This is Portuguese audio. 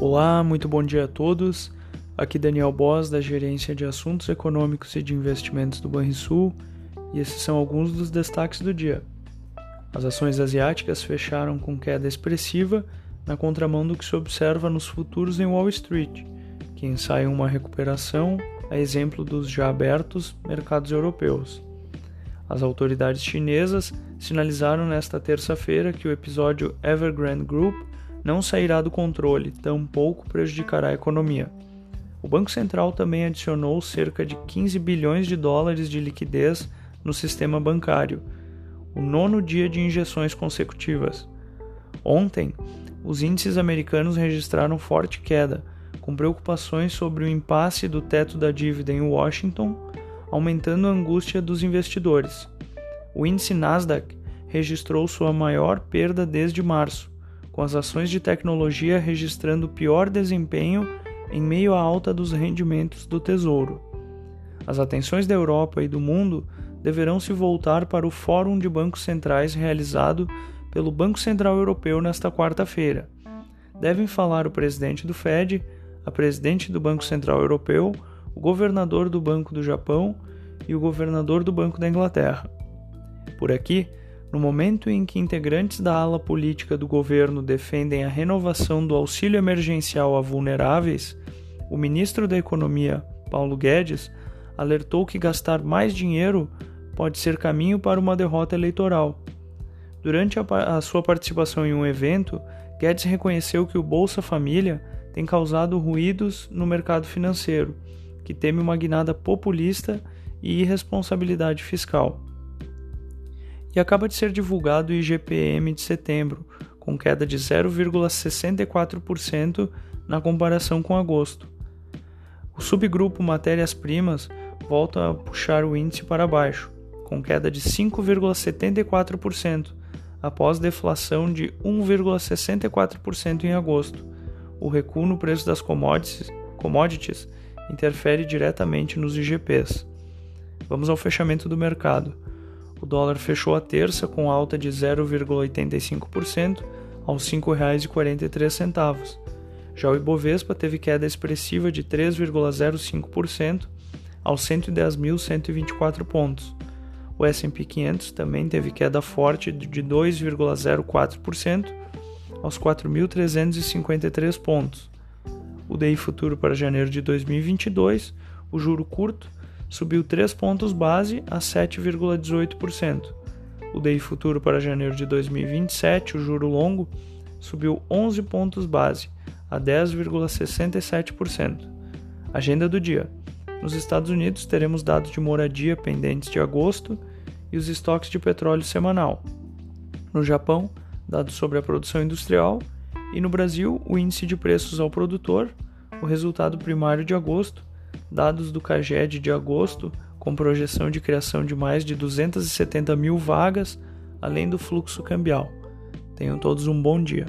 Olá, muito bom dia a todos. Aqui Daniel Boss, da Gerência de Assuntos Econômicos e de Investimentos do Banrisul, e esses são alguns dos destaques do dia. As ações asiáticas fecharam com queda expressiva na contramão do que se observa nos futuros em Wall Street, que ensaiam uma recuperação, a exemplo dos já abertos mercados europeus. As autoridades chinesas sinalizaram nesta terça-feira que o episódio Evergrande Group não sairá do controle, tampouco prejudicará a economia. O Banco Central também adicionou cerca de 15 bilhões de dólares de liquidez no sistema bancário, o nono dia de injeções consecutivas. Ontem, os índices americanos registraram forte queda, com preocupações sobre o impasse do teto da dívida em Washington, aumentando a angústia dos investidores. O índice Nasdaq registrou sua maior perda desde março, com as ações de tecnologia registrando pior desempenho em meio à alta dos rendimentos do Tesouro. As atenções da Europa e do mundo deverão se voltar para o Fórum de Bancos Centrais realizado pelo Banco Central Europeu nesta quarta-feira. Devem falar o presidente do Fed, a presidente do Banco Central Europeu, o governador do Banco do Japão e o governador do Banco da Inglaterra. Por aqui, no momento em que integrantes da ala política do governo defendem a renovação do auxílio emergencial a vulneráveis, o ministro da Economia, Paulo Guedes, alertou que gastar mais dinheiro pode ser caminho para uma derrota eleitoral. Durante a, a sua participação em um evento, Guedes reconheceu que o Bolsa Família tem causado ruídos no mercado financeiro, que teme uma guinada populista e irresponsabilidade fiscal e acaba de ser divulgado o IGPM de setembro, com queda de 0,64% na comparação com agosto. O subgrupo matérias-primas volta a puxar o índice para baixo, com queda de 5,74%, após deflação de 1,64% em agosto. O recuo no preço das commodities, commodities interfere diretamente nos IGPs. Vamos ao fechamento do mercado. O dólar fechou a terça com alta de 0,85% aos R$ 5,43. Já o Ibovespa teve queda expressiva de 3,05% aos 110.124 pontos. O S&P 500 também teve queda forte de 2,04% aos 4.353 pontos. O DI futuro para janeiro de 2022, o juro curto subiu 3 pontos base a 7,18%. O DI futuro para janeiro de 2027, o juro longo, subiu 11 pontos base a 10,67%. Agenda do dia. Nos Estados Unidos teremos dados de moradia pendentes de agosto e os estoques de petróleo semanal. No Japão, dados sobre a produção industrial e no Brasil, o índice de preços ao produtor, o resultado primário de agosto dados do CAGED de agosto, com projeção de criação de mais de 270 mil vagas, além do fluxo cambial. Tenham todos um bom dia.